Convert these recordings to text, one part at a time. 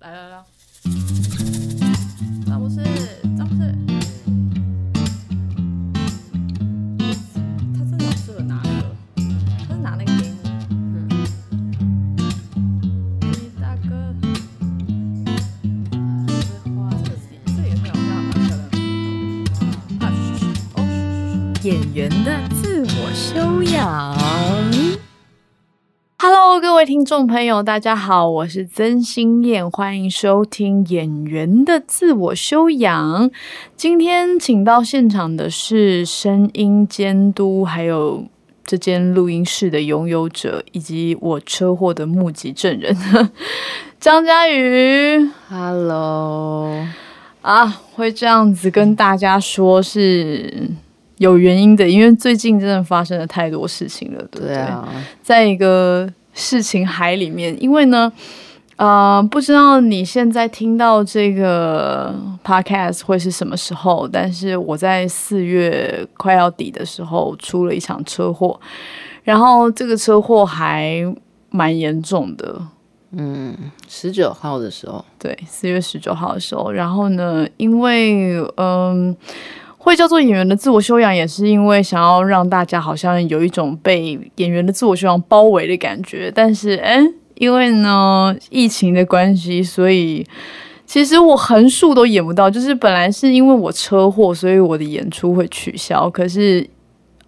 来来来，詹姆斯，听众朋友，大家好，我是曾心燕，欢迎收听《演员的自我修养》。今天请到现场的是声音监督，还有这间录音室的拥有者，以及我车祸的目击证人。张佳瑜。Hello，啊，会这样子跟大家说是有原因的，因为最近真的发生了太多事情了，对不对？啊，在一个事情海里面，因为呢，呃，不知道你现在听到这个 podcast 会是什么时候，但是我在四月快要底的时候出了一场车祸，然后这个车祸还蛮严重的，嗯，十九号的时候，对，四月十九号的时候，然后呢，因为嗯。会叫做演员的自我修养，也是因为想要让大家好像有一种被演员的自我修养包围的感觉。但是，哎，因为呢疫情的关系，所以其实我横竖都演不到。就是本来是因为我车祸，所以我的演出会取消。可是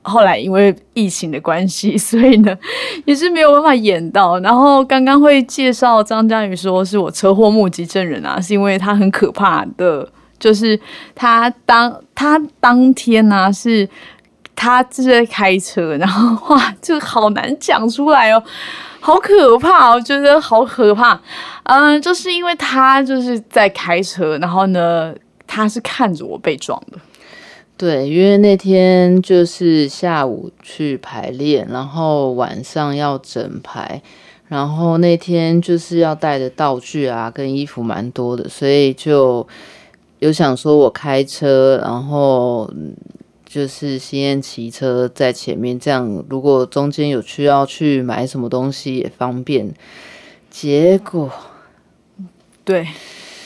后来因为疫情的关系，所以呢 也是没有办法演到。然后刚刚会介绍张佳宇说是我车祸目击证人啊，是因为他很可怕的。就是他当他当天呢、是，他是在开车，然后哇，就好难讲出来哦，好可怕，我觉得好可怕。嗯，就是因为他就是在开车，然后呢，他是看着我被撞的。对，因为那天就是下午去排练，然后晚上要整排，然后那天就是要带的道具啊跟衣服蛮多的，所以就。有想说，我开车，然后就是先骑车在前面，这样如果中间有需要去买什么东西也方便。结果，对，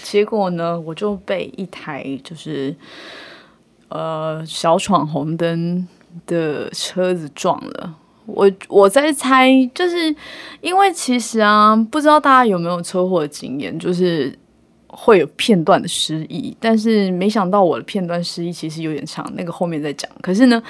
结果呢，我就被一台就是呃小闯红灯的车子撞了。我我在猜，就是因为其实啊，不知道大家有没有车祸经验，就是。会有片段的失忆，但是没想到我的片段失忆其实有点长，那个后面再讲。可是呢，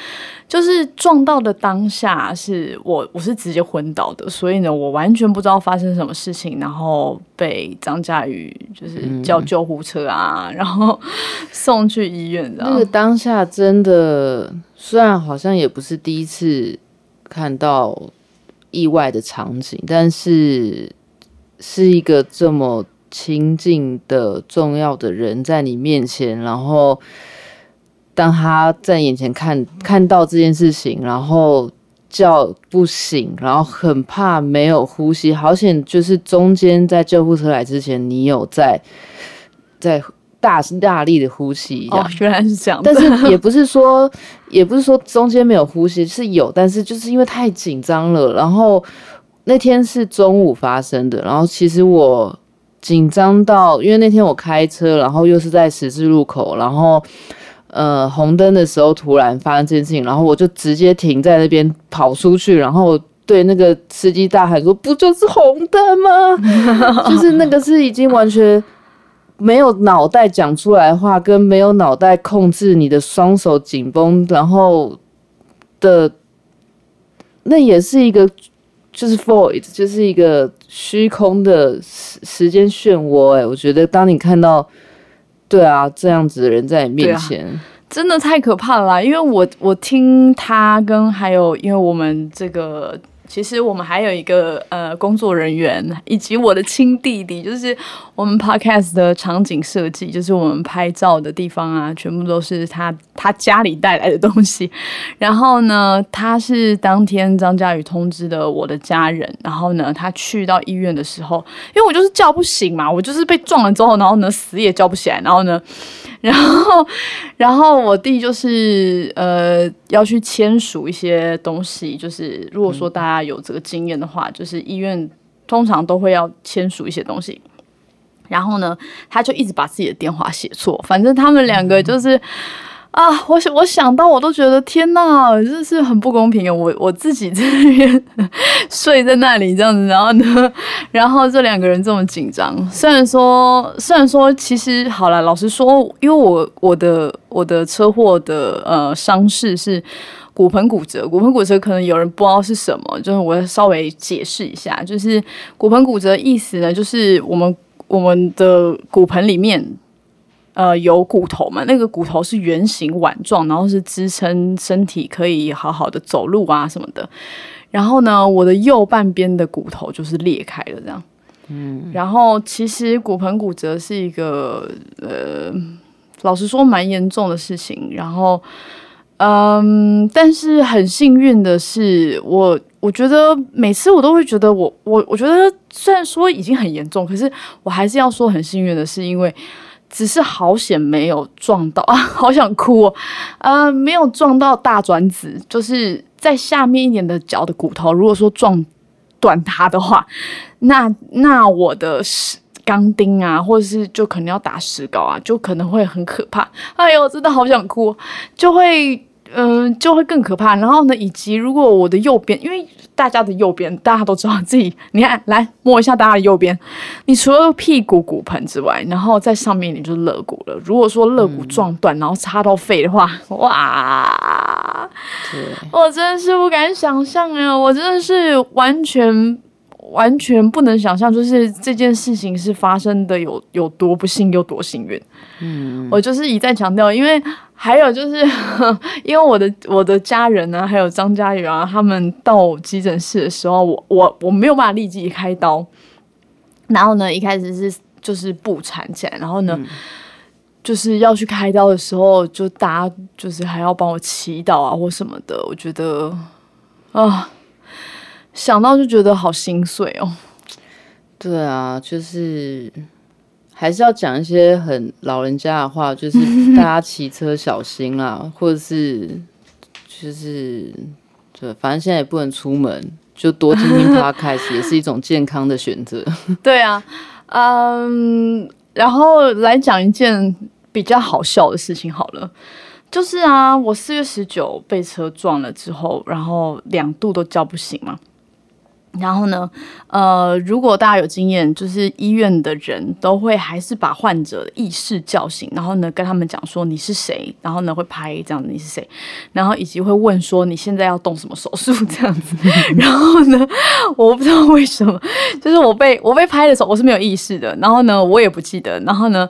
就是撞到的当下是我我是直接昏倒的，所以呢，我完全不知道发生什么事情，然后被张佳宇就是叫救护车啊，嗯、然后 送去医院。那个当下真的，虽然好像也不是第一次看到意外的场景，但是是一个这么。亲近的重要的人在你面前，然后当他在眼前看看到这件事情，然后叫不醒，然后很怕没有呼吸，好险！就是中间在救护车来之前，你有在在大大力的呼吸。哦，原来是这样。但是也不是说，也不是说中间没有呼吸，是有，但是就是因为太紧张了。然后那天是中午发生的，然后其实我。紧张到，因为那天我开车，然后又是在十字路口，然后呃红灯的时候突然发生这件事情，然后我就直接停在那边跑出去，然后对那个司机大喊说：“不就是红灯吗？” 就是那个是已经完全没有脑袋讲出来话，跟没有脑袋控制你的双手紧绷，然后的那也是一个。就是 void，就是一个虚空的时时间漩涡。哎，我觉得当你看到，对啊，这样子的人在你面前，啊、真的太可怕了啦。因为我我听他跟还有，因为我们这个。其实我们还有一个呃工作人员，以及我的亲弟弟，就是我们 podcast 的场景设计，就是我们拍照的地方啊，全部都是他他家里带来的东西。然后呢，他是当天张佳宇通知的我的家人。然后呢，他去到医院的时候，因为我就是叫不醒嘛，我就是被撞了之后，然后呢死也叫不起来。然后呢，然后然后我弟就是呃要去签署一些东西，就是如果说大家。有这个经验的话，就是医院通常都会要签署一些东西。然后呢，他就一直把自己的电话写错，反正他们两个就是。啊，我想我想到我都觉得天哪，真是很不公平啊！我我自己 在那边睡在那里这样子，然后呢，然后这两个人这么紧张。虽然说，虽然说，其实好了，老实说，因为我我的我的车祸的呃伤势是骨盆骨折，骨盆骨折可能有人不知道是什么，就是我稍微解释一下，就是骨盆骨折意思呢，就是我们我们的骨盆里面。呃，有骨头嘛？那个骨头是圆形碗状，然后是支撑身体可以好好的走路啊什么的。然后呢，我的右半边的骨头就是裂开了，这样。嗯。然后其实骨盆骨折是一个呃，老实说蛮严重的事情。然后，嗯，但是很幸运的是，我我觉得每次我都会觉得我我我觉得虽然说已经很严重，可是我还是要说很幸运的是，因为。只是好险没有撞到啊，好想哭哦，呃，没有撞到大转子，就是在下面一点的脚的骨头。如果说撞断它的话，那那我的钢钉啊，或者是就可能要打石膏啊，就可能会很可怕。哎呦，真的好想哭，就会。嗯，就会更可怕。然后呢，以及如果我的右边，因为大家的右边，大家都知道自己，你看，来摸一下大家的右边，你除了屁股骨盆之外，然后在上面你就肋骨了。如果说肋骨撞断，然后插到肺的话，哇，我真的是不敢想象呀！我真的是完全完全不能想象，就是这件事情是发生的有有多不幸，有多幸运。嗯，我就是一再强调，因为。还有就是，因为我的我的家人呢，还有张家宇啊，他们到急诊室的时候，我我我没有办法立即开刀。然后呢，一开始是就是不缠起来，然后呢，就是要去开刀的时候，就大家就是还要帮我祈祷啊或什么的。我觉得啊，想到就觉得好心碎哦。对啊，就是。还是要讲一些很老人家的话，就是 大家骑车小心啦，或者是就是对，反正现在也不能出门，就多听听 podcast 也是一种健康的选择。对啊，嗯，然后来讲一件比较好笑的事情好了，就是啊，我四月十九被车撞了之后，然后两度都叫不醒嘛。然后呢，呃，如果大家有经验，就是医院的人都会还是把患者意识叫醒，然后呢跟他们讲说你是谁，然后呢会拍这样子你是谁，然后以及会问说你现在要动什么手术这样子。然后呢，我不知道为什么，就是我被我被拍的时候我是没有意识的，然后呢我也不记得，然后呢。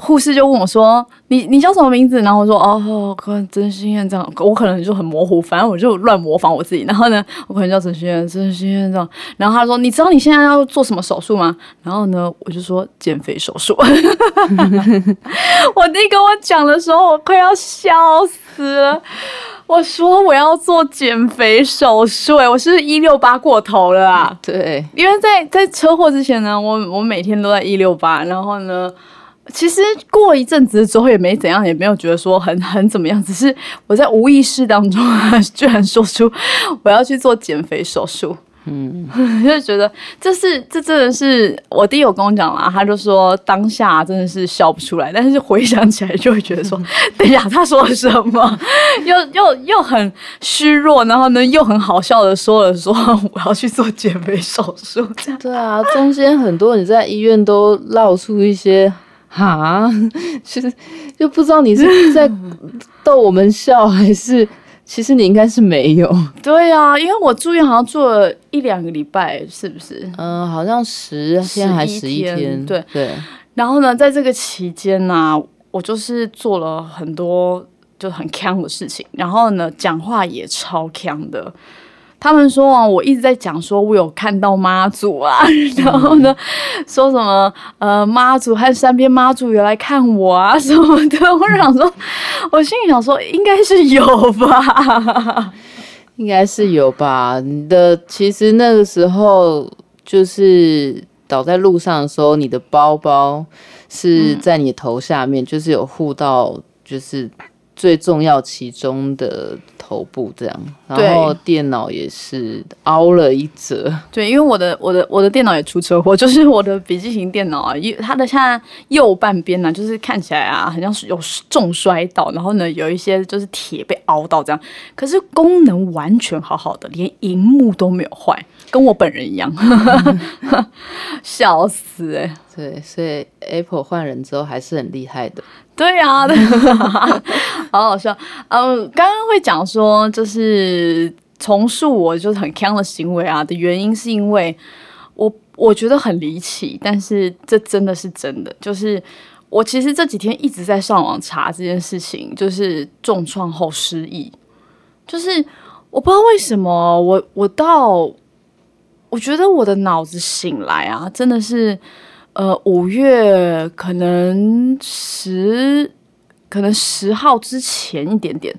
护士就问我说：“你你叫什么名字？”然后我说：“哦，可能真心院长。”我可能就很模糊，反正我就乱模仿我自己。然后呢，我可能叫陈心院，陈心院长。然后他说：“你知道你现在要做什么手术吗？”然后呢，我就说：“减肥手术。” 我弟跟我讲的时候，我快要笑死了。我说我要做减肥手术，哎，我是一六八过头了啊。对，因为在在车祸之前呢，我我每天都在一六八，然后呢。其实过一阵子之后也没怎样，也没有觉得说很很怎么样，只是我在无意识当中 居然说出我要去做减肥手术，嗯，就觉得这是这真的是我弟有跟我讲啦，他就说当下真的是笑不出来，但是回想起来就会觉得说，等一下他说了什么，又又又很虚弱，然后呢又很好笑的说了说我要去做减肥手术，这样。对啊，中间很多你在医院都闹出一些。哈，其 实就不知道你是在 逗我们笑，还是其实你应该是没有。对啊，因为我住院好像住了一两个礼拜，是不是？嗯，好像十天还十一天。对对。然后呢，在这个期间呢，我就是做了很多就很呛的事情，然后呢，讲话也超呛的。他们说啊，我一直在讲说，我有看到妈祖啊，然后呢，说什么呃，妈祖和山边妈祖有来看我啊 什么的。我想说，我心里想说，应该是有吧，应该是有吧。你的其实那个时候就是倒在路上的时候，你的包包是在你头下面，就是有护到，就是。最重要其中的头部这样，然后电脑也是凹了一折。对，因为我的我的我的电脑也出车祸，就是我的笔记型电脑啊，因它的现在右半边呢，就是看起来啊，好像是有重摔到，然后呢有一些就是铁被凹到这样，可是功能完全好好的，连荧幕都没有坏，跟我本人一样，笑死哎！对，所以 Apple 换人之后还是很厉害的。对呀，好好笑。嗯，刚刚会讲说，就是重塑我就是很强的行为啊的原因，是因为我我觉得很离奇，但是这真的是真的。就是我其实这几天一直在上网查这件事情，就是重创后失忆。就是我不知道为什么，我我到我觉得我的脑子醒来啊，真的是。呃，五月可能十，可能十号之前一点点，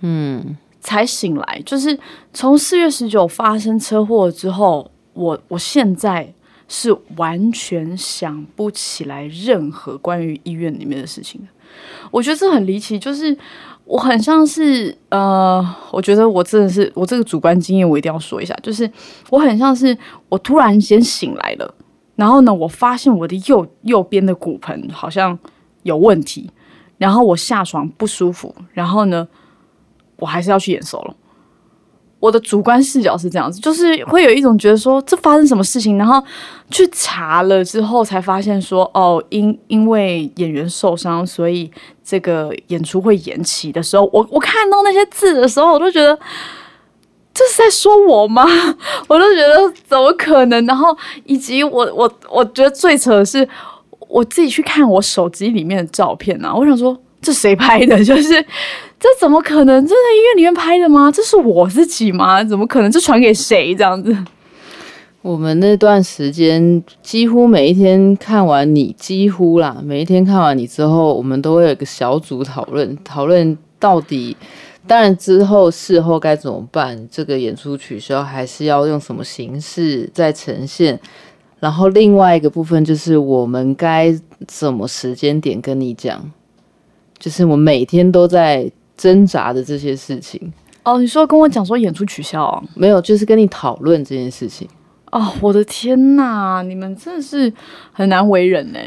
嗯，才醒来。就是从四月十九发生车祸之后，我我现在是完全想不起来任何关于医院里面的事情我觉得这很离奇，就是我很像是呃，我觉得我真的是我这个主观经验，我一定要说一下，就是我很像是我突然间醒来了。然后呢，我发现我的右右边的骨盆好像有问题，然后我下床不舒服，然后呢，我还是要去验收了。我的主观视角是这样子，就是会有一种觉得说这发生什么事情，然后去查了之后才发现说哦，因因为演员受伤，所以这个演出会延期的时候，我我看到那些字的时候，我都觉得。这是在说我吗？我都觉得怎么可能？然后以及我我我觉得最扯的是，我自己去看我手机里面的照片啊，我想说这谁拍的？就是这怎么可能？这在医院里面拍的吗？这是我自己吗？怎么可能？这传给谁这样子？我们那段时间几乎每一天看完你，几乎啦，每一天看完你之后，我们都会有个小组讨论，讨论到底。当然，之后事后该怎么办？这个演出取消，还是要用什么形式再呈现？然后另外一个部分就是，我们该什么时间点跟你讲？就是我每天都在挣扎的这些事情。哦，你说跟我讲说演出取消啊？没有，就是跟你讨论这件事情。哦，我的天哪，你们真的是很难为人呢。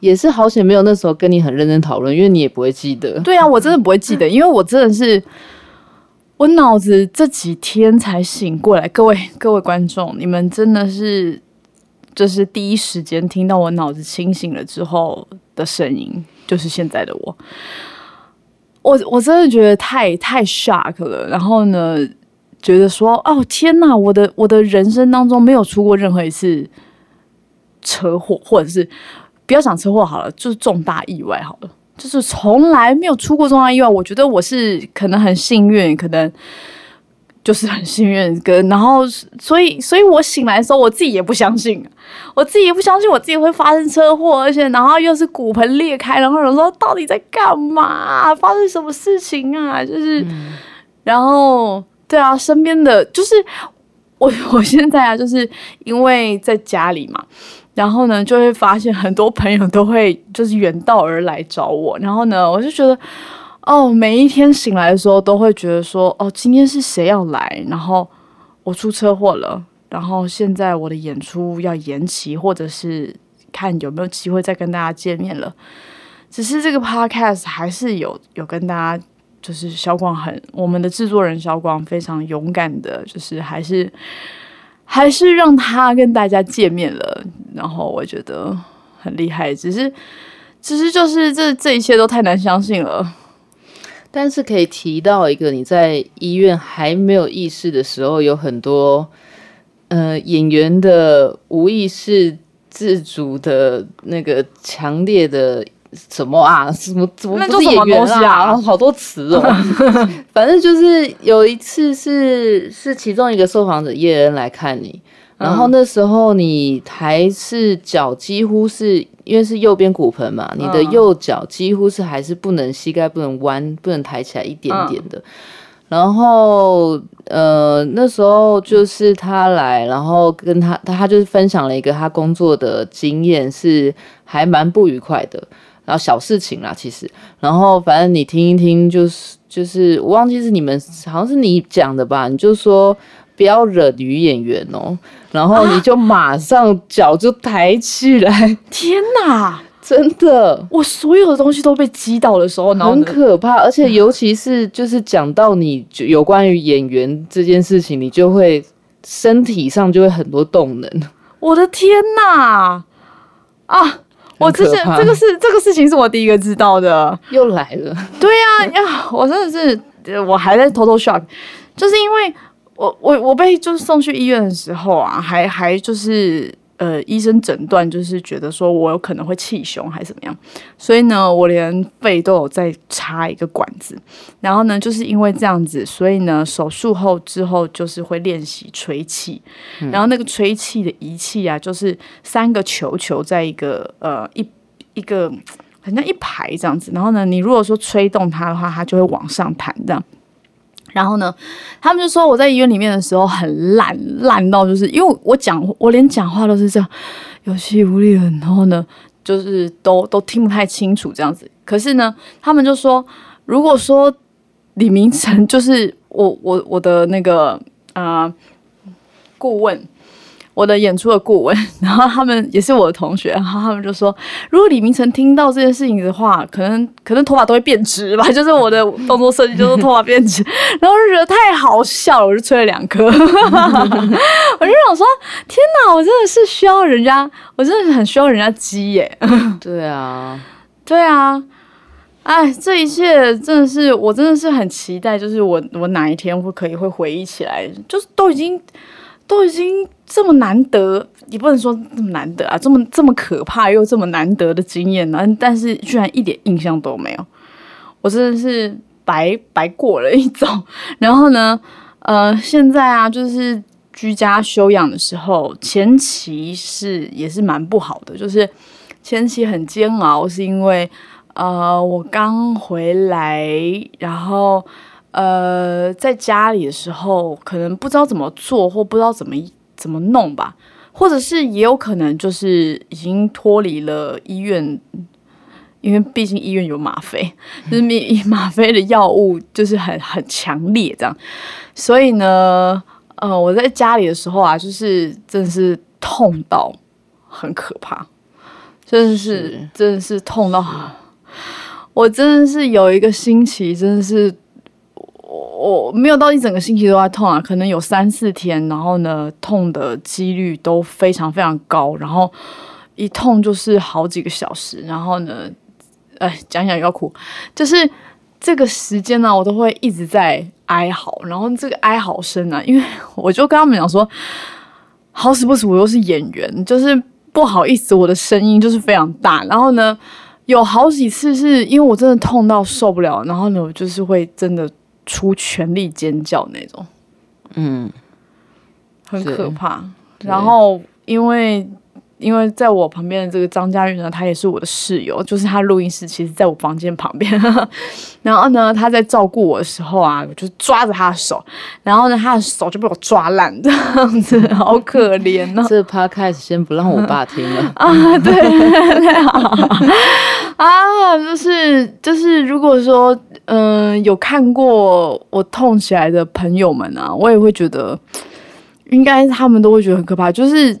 也是好险，没有那时候跟你很认真讨论，因为你也不会记得。对啊，我真的不会记得，因为我真的是我脑子这几天才醒过来。各位各位观众，你们真的是就是第一时间听到我脑子清醒了之后的声音，就是现在的我。我我真的觉得太太 shock 了。然后呢，觉得说哦天哪，我的我的人生当中没有出过任何一次车祸，或者是。不要讲车祸好了，就是重大意外好了，就是从来没有出过重大意外。我觉得我是可能很幸运，可能就是很幸运。跟然后，所以，所以我醒来的时候，我自己也不相信，我自己也不相信我自己会发生车祸，而且然后又是骨盆裂开，然后有说到底在干嘛？发生什么事情啊？就是，然后对啊，身边的就是我，我现在啊，就是因为在家里嘛。然后呢，就会发现很多朋友都会就是远道而来找我。然后呢，我就觉得，哦，每一天醒来的时候都会觉得说，哦，今天是谁要来？然后我出车祸了，然后现在我的演出要延期，或者是看有没有机会再跟大家见面了。只是这个 podcast 还是有有跟大家，就是小广很我们的制作人小广非常勇敢的，就是还是。还是让他跟大家见面了，然后我觉得很厉害。只是，只是就是这这一切都太难相信了。但是可以提到一个，你在医院还没有意识的时候，有很多呃演员的无意识自主的那个强烈的。什么啊？什么怎么不是演员啊？好多词哦。反正就是有一次是是其中一个受访者叶恩来看你，然后那时候你还是脚几乎是因为是右边骨盆嘛，你的右脚几乎是还是不能膝盖不能弯不能抬起来一点点的。然后呃那时候就是他来，然后跟他他他就是分享了一个他工作的经验是还蛮不愉快的。然后小事情啦，其实，然后反正你听一听，就是就是我忘记是你们好像是你讲的吧，你就说不要惹女演员哦，然后你就马上脚就抬起来，天哪！真的，我所有的东西都被击倒的时候，很可怕，而且尤其是就是讲到你就有关于演员这件事情，你就会身体上就会很多动能。我的天哪！啊，我之前这个是这个事情是我第一个知道的。又来了，对呀、呀，我真的是，呃我还在偷偷 shock，就是因为我我我被就是送去医院的时候啊，还还就是呃医生诊断就是觉得说我有可能会气胸还是怎么样，所以呢我连肺都有在插一个管子，然后呢就是因为这样子，所以呢手术后之后就是会练习吹气，然后那个吹气的仪器啊，就是三个球球在一个呃一一个。好像一排这样子，然后呢，你如果说吹动它的话，它就会往上弹这样。然后呢，他们就说我在医院里面的时候很烂，烂到就是因为我讲我连讲话都是这样有气无力的，然后呢，就是都都听不太清楚这样子。可是呢，他们就说，如果说李明成就是我我我的那个啊顾问，我的演出的顾问，然后他们也是我的同学，然后他们就说，如果李明成听到这件事情的话，可能可能头发都会变直吧，就是我的动作设计就是头发变直，然后就觉得太好笑了，我就吹了两颗，我就想说，天哪，我真的是需要人家，我真的是很需要人家鸡耶，对啊，对啊。哎，这一切真的是，我真的是很期待，就是我我哪一天会可以会回忆起来，就是都已经都已经这么难得，也不能说这么难得啊，这么这么可怕又这么难得的经验呢，但是居然一点印象都没有，我真的是白白过了一遭。然后呢，呃，现在啊，就是居家休养的时候，前期是也是蛮不好的，就是前期很煎熬，是因为呃，我刚回来，然后呃，在家里的时候，可能不知道怎么做，或不知道怎么怎么弄吧，或者是也有可能就是已经脱离了医院，因为毕竟医院有吗啡，就是咪吗啡的药物就是很很强烈这样，所以呢，呃，我在家里的时候啊，就是真的是痛到很可怕，真的是是。真的是痛到。我真的是有一个星期，真的是我我没有到一整个星期都在痛啊，可能有三四天，然后呢，痛的几率都非常非常高，然后一痛就是好几个小时，然后呢，哎，讲讲又要哭，就是这个时间呢，我都会一直在哀嚎，然后这个哀嚎声啊，因为我就跟他们讲说，好死不死我又是演员，就是不好意思，我的声音就是非常大，然后呢。有好几次是因为我真的痛到受不了，然后呢，我就是会真的出全力尖叫那种，嗯，很可怕。然后因为因为在我旁边的这个张佳玉呢，他也是我的室友，就是他录音室其实在我房间旁边。然后呢，他在照顾我的时候啊，我就抓着他的手，然后呢，他的手就被我抓烂，这样子，好可怜哦。这 podcast 先不让我爸听了，啊，对对啊，就是就是，如果说嗯、有看过我痛起来的朋友们啊，我也会觉得，应该他们都会觉得很可怕，就是。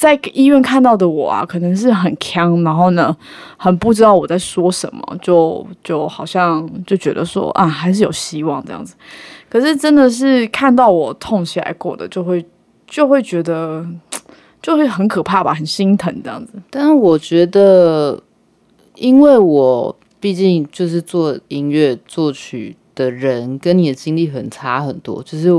在医院看到的我啊，可能是很呛，然后呢，很不知道我在说什么，就就好像就觉得说啊，还是有希望这样子。可是真的是看到我痛起来过的，就会就会觉得就会很可怕吧，很心疼这样子。但是我觉得，因为我毕竟就是做音乐作曲的人，跟你的经历很差很多，就是。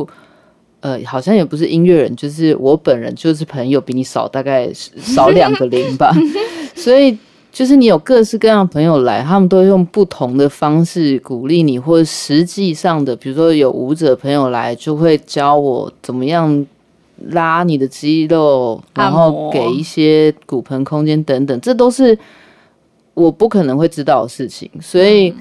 呃，好像也不是音乐人，就是我本人就是朋友比你少大概少两个零吧，所以就是你有各式各样的朋友来，他们都用不同的方式鼓励你，或者实际上的，比如说有舞者朋友来，就会教我怎么样拉你的肌肉，然后给一些骨盆空间等等，这都是我不可能会知道的事情，所以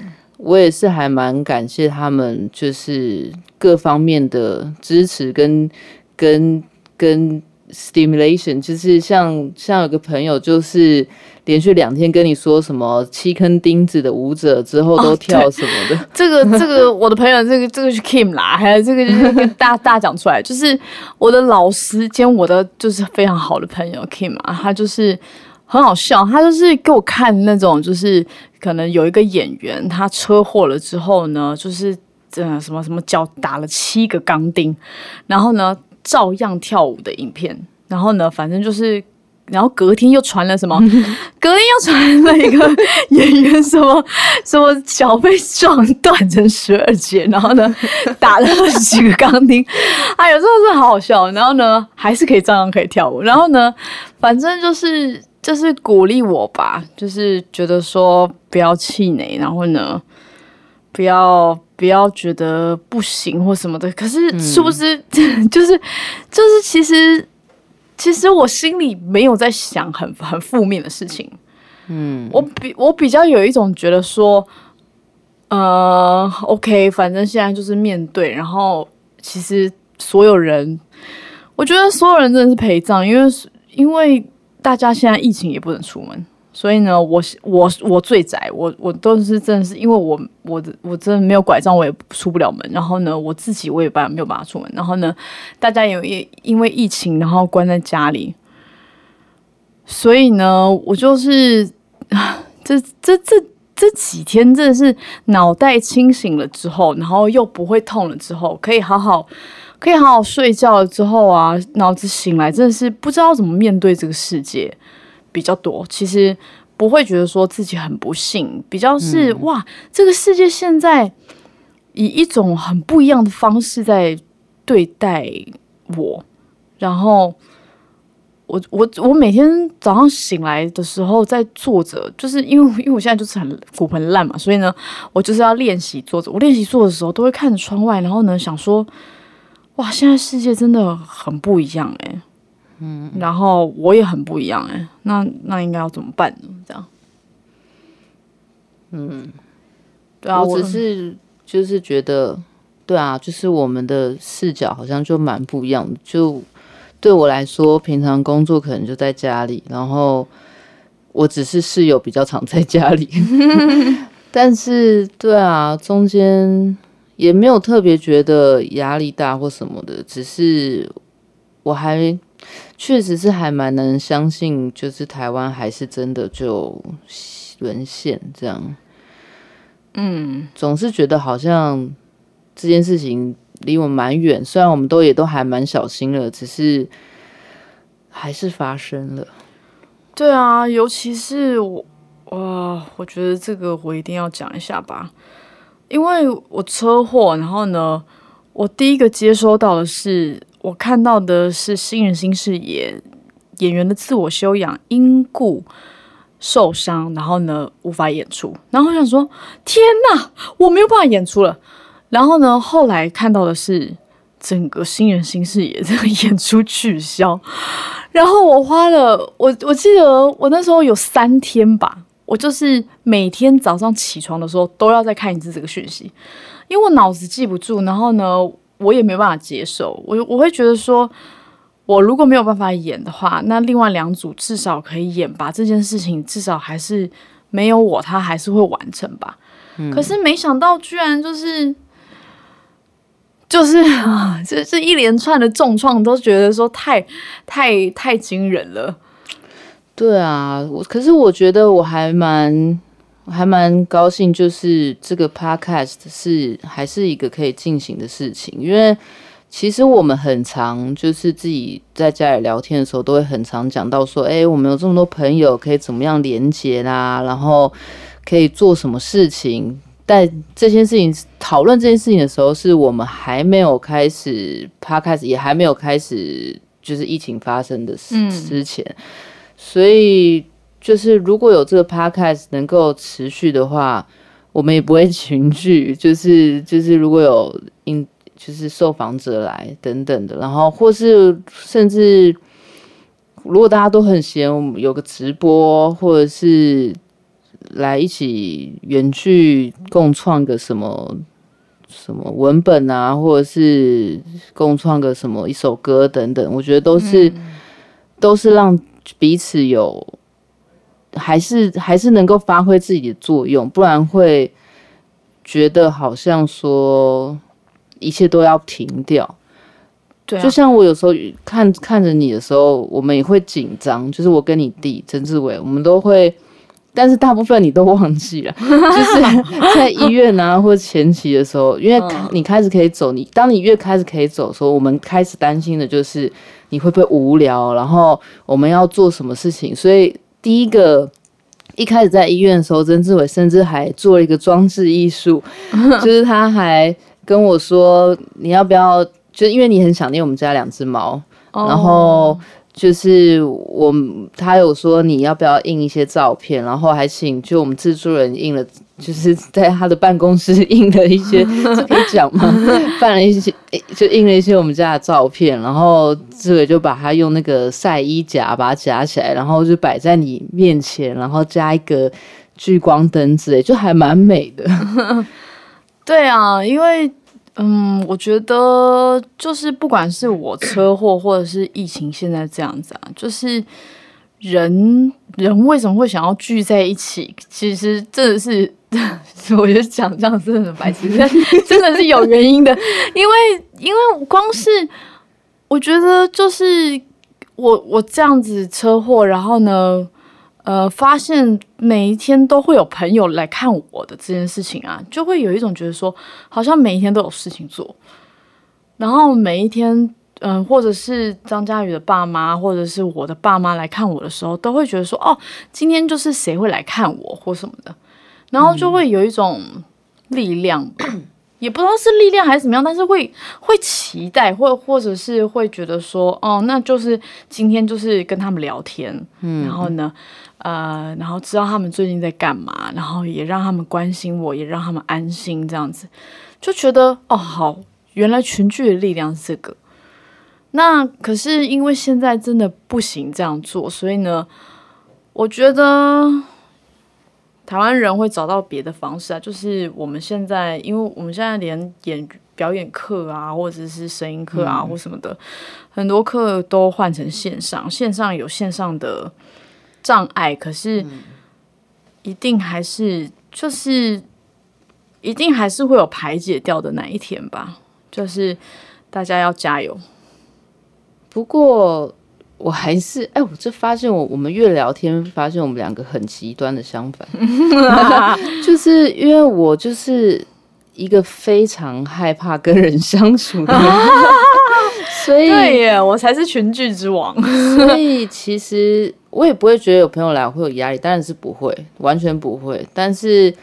我也是还蛮感谢他们，就是各方面的支持跟跟跟 stimulation，就是像像有个朋友就是连续两天跟你说什么七坑钉子的舞者之后都跳什么的。这个这个，我的朋友，这个这个是 Kim 啦，还有这个就是跟大大讲出来，就是我的老师兼我的就是非常好的朋友 Kim 啊，他就是很好笑，他就是给我看那种就是可能有一个演员他车祸了之后呢，就是呃什么什么脚打了七个钢钉，然后呢照样跳舞的影片，然后呢反正就是。然后隔天又传了什么？隔天又传了一个演员什么什么脚被撞断成十二节，然后呢 打了二十几个钢钉，哎呦，真的是好好笑。然后呢还是可以照样可以跳舞。然后呢，反正就是就是鼓励我吧，就是觉得说不要气馁，然后呢不要不要觉得不行或什么的。可是是不是 就是就是其实。其实我心里没有在想很很负面的事情，嗯，我比我比较有一种觉得说，呃，OK，反正现在就是面对，然后其实所有人，我觉得所有人真的是陪葬，因为因为大家现在疫情也不能出门。所以呢，我我我最宅，我我都是真的是因为我我的我真的没有拐杖，我也出不了门。然后呢，我自己我也办没有办法出门。然后呢，大家也也因为疫情，然后关在家里。所以呢，我就是 这这这这几天真的是脑袋清醒了之后，然后又不会痛了之后，可以好好可以好好睡觉了之后啊，脑子醒来真的是不知道怎么面对这个世界。比较多，其实不会觉得说自己很不幸，比较是哇，这个世界现在以一种很不一样的方式在对待我，然后我我我每天早上醒来的时候在坐着，就是因为 因为我现在就是很骨盆烂嘛，所以呢，我就是要练习坐着。我练习坐的时候都会看着窗外，然后呢想说，哇，现在世界真的很不一样哎。嗯，然后我也很不一样哎，那那应该要怎么办呢？这样，嗯，对啊，我只是就是觉得，对啊，就是我们的视角好像就蛮不一样的。就对我来说，平常工作可能就在家里，然后我只是室友比较常在家里，但是对啊，中间也没有特别觉得压力大或什么的，只是我还。确实是还蛮能相信，就是台湾还是真的就沦陷这样。嗯，总是觉得好像这件事情离我们蛮远，虽然我们都也都还蛮小心了，只是还是发生了。对啊，尤其是我，哇，我觉得这个我一定要讲一下吧，因为我车祸，然后呢，我第一个接收到的是。我看到的是新人新视野演员的自我修养因故受伤，然后呢无法演出，然后我想说天哪，我没有办法演出了。然后呢，后来看到的是整个新人新视野这个演出取消，然后我花了我我记得我那时候有三天吧，我就是每天早上起床的时候都要再看一次这个讯息，因为我脑子记不住，然后呢。我也没办法接受，我我会觉得说，我如果没有办法演的话，那另外两组至少可以演吧。这件事情至少还是没有我，他还是会完成吧。可是没想到，居然就是就是啊，这这一连串的重创，都觉得说太太太惊人了。对啊，我可是我觉得我还蛮。还蛮高兴，就是这个 podcast 是还是一个可以进行的事情，因为其实我们很常就是自己在家里聊天的时候，都会很常讲到说，哎，我们有这么多朋友，可以怎么样连接啦，然后可以做什么事情。但这件事情讨论这件事情的时候，是我们还没有开始 podcast，也还没有开始就是疫情发生的之之前，所以。就是如果有这个 podcast 能够持续的话，我们也不会 群聚。就是就是如果有因就是受访者来等等的，然后或是甚至如果大家都很闲，我们有个直播，或者是来一起远距共创个什么什么文本啊，或者是共创个什么一首歌等等，我觉得都是都是让彼此有。还是还是能够发挥自己的作用，不然会觉得好像说一切都要停掉。对啊就，像我有时候看看着你的时候，我们也会紧张。就是我跟你弟曾志伟，我们都会，但是大部分你都忘记了。就是在医院啊，或者前期的时候，因为嗯你开始可以走，你当你越开始可以走的时候，我们开始担心的就是你会不会无聊，然后我们要做什么事情。所以第一个。一开始在医院的时候，曾志伟甚至还做了一个装置艺术，就是他还跟我说：“你要不要？就因为你很想念我们家两只猫，哦然后就是我他有说你要不要印一些照片，然后还请就我们制作人印了，就是在他的办公室印了一些，这可以讲吗？办了一些就印了一些我们家的照片，然后志伟就把它用那个晒衣夹把它夹起来，然后就摆在你面前，然后加一个聚光灯之类，就还蛮美的。对啊，因为嗯，我觉得就是不管是我车祸或者是疫情现在这样子啊，就是人人为什么会想要聚在一起？其实真的是，我觉得讲这样真的很白痴，但真的是有原因的，因为因为光是我觉得就是我我这样子车祸，然后呢。呃，发现每一天都会有朋友来看我的这件事情啊，就会有一种觉得说，好像每一天都有事情做，然后每一天，嗯、或者是张佳宇的爸妈，或者是我的爸妈来看我的时候，都会觉得说，哦，今天就是谁会来看我或什么的，然后就会有一种力量，也不知道是力量还是怎么样，但是会会期待，或或者是会觉得说，哦，那就是今天就是跟他们聊天，嗯，然后呢，呃，然后知道他们最近在干嘛，然后也让他们关心我，也让他们安心，这样子就觉得哦，好，原来群聚的力量是这个。那可是因为现在真的不行这样做，所以呢，我觉得台湾人会找到别的方式啊，就是我们现在，因为我们现在连演表演课啊，或者是声音课啊，或什么的，很多课都换成线上，线上有线上的障碍，可是一定还是就是一定还是会有排解掉的那一天吧，就是大家要加油。不过我还是哎，我这发现我我们越聊天，发现我们两个很极端的相反，就是因为我就是一个非常害怕跟人相处的人，所以对耶，我才是群聚之王。所以其实我也不会觉得有朋友来我会有压力，当然是不会，完全不会。但是呃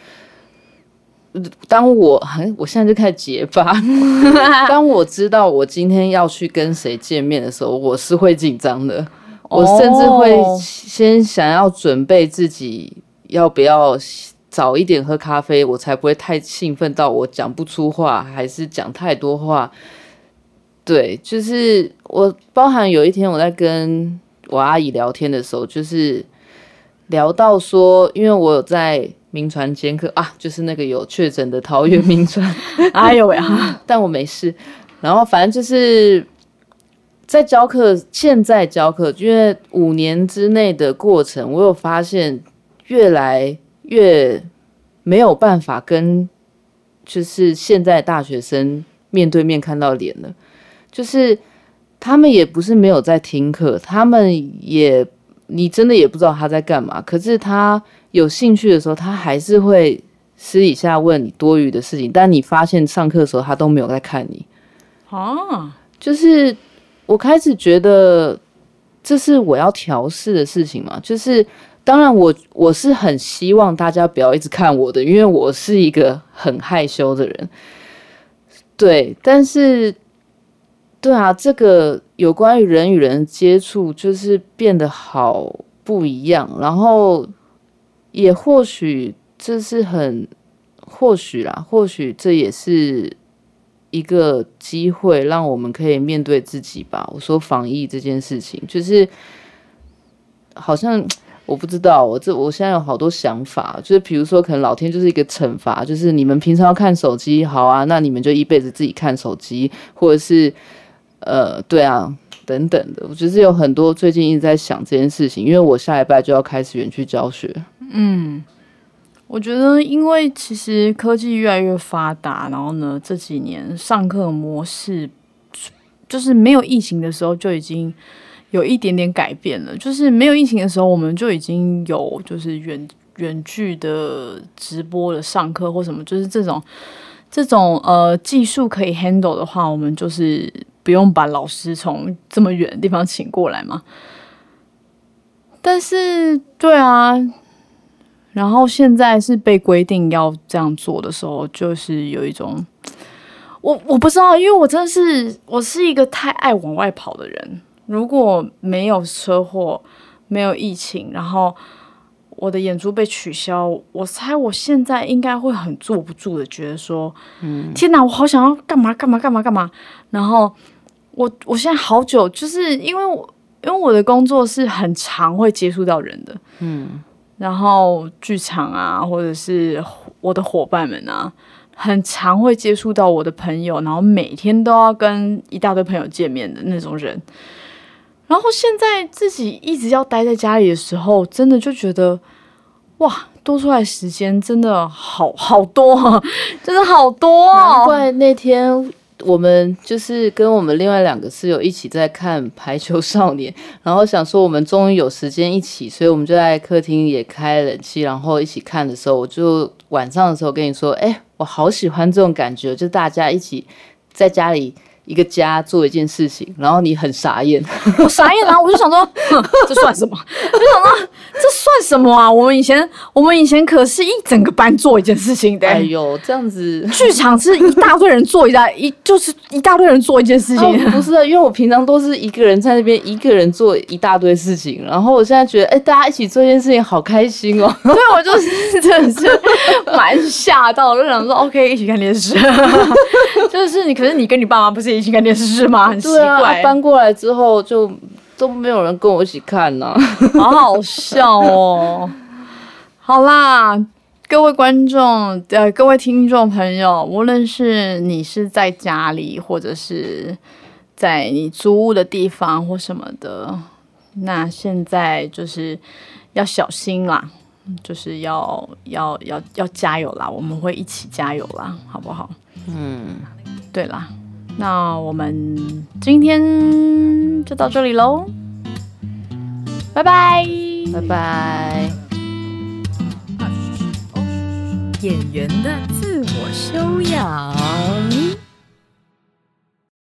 当我很，我现在就开始结巴。当我知道我今天要去跟谁见面的时候，我是会紧张的。我甚至会哦先想要准备自己要不要早一点喝咖啡，我才不会太兴奋到我讲不出话，还是讲太多话。对，就是我包含有一天我在跟我阿姨聊天的时候，就是聊到说，因为我有在民传监课啊，就是那个有确诊的桃园民传，哎呦喂啊！但我没事。然后反正就是在教课，现在教课，因为五年之内的过程，我有发现越来越没有办法跟就是现在大学生面对面看到脸了，就是他们也不是没有在听课，他们也你真的也不知道他在干嘛，可是他有兴趣的时候，他还是会私底下问你多余的事情，但你发现上课的时候他都没有在看你，啊，就是我开始觉得这是我要调试的事情嘛，就是当然我我是很希望大家不要一直看我的，因为我是一个很害羞的人，对，但是对啊，这个有关于人与人接触，就是变得好不一样，然后也或许这是很或许啦，或许这也是一个机会，让我们可以面对自己吧。我说防疫这件事情，就是好像我不知道，我这我现在有好多想法，就是比如说，可能老天就是一个惩罚，就是你们平常要看手机，好啊，那你们就一辈子自己看手机，或者是呃，对啊，等等的。我觉得有很多最近一直在想这件事情，因为我下礼拜就要开始远距教学。嗯，我觉得因为其实科技越来越发达，然后呢这几年上课模式就是没有疫情的时候就已经有一点点改变了。就是没有疫情的时候，我们就已经有就是远远距的直播的上课或什么，就是这种这种呃技术可以 handle 的话，我们就是不用把老师从这么远的地方请过来吗。但是，对啊。然后现在是被规定要这样做的时候，就是有一种，我我不知道，因为我真的是我是一个太爱往外跑的人。如果没有车祸，没有疫情，然后我的演出被取消，我猜我现在应该会很坐不住的，觉得说，嗯，天哪，我好想要干嘛干嘛干嘛干嘛。然后我我现在好久，就是因为我因为我的工作是很常会接触到人的，嗯。然后剧场啊，或者是我的伙伴们啊，很常会接触到我的朋友，然后每天都要跟一大堆朋友见面的那种人。然后现在自己一直要待在家里的时候，真的就觉得哇，多出来时间真的好好多，真的好多。难怪那天。我们就是跟我们另外两个室友一起在看《排球少年》，然后想说我们终于有时间一起，所以我们就在客厅也开冷气，然后一起看的时候，我就晚上的时候跟你说，哎，我好喜欢这种感觉，就大家一起在家里。一个家做一件事情，然后你很傻眼，我傻眼啊！我就想说，这算什么？我就想说，这算什么啊？我们以前，我们以前可是一整个班做一件事情的。哎呦，这样子，剧场是一大堆人做一大一，就是一大堆人做一件事情。不是，因为我平常都是一个人在那边，一个人做一大堆事情。然后我现在觉得，哎，大家一起做一件事情，好开心哦。对，我就是 真的是蛮吓到，就想说，OK，一起看电视。就是你，可是你跟你爸妈不是？一起看电视是吗？很奇怪。搬过来之后就都没有人跟我一起看呢，好好笑哦。好啦，各位观众呃，各位听众朋友，无论是你是在家里，或者是在你租屋的地方或什么的，那现在就是要小心啦，就是要要要要加油啦，我们会一起加油啦，好不好？嗯，对啦。那我们今天就到这里喽，拜拜，拜拜。演员的自我修养。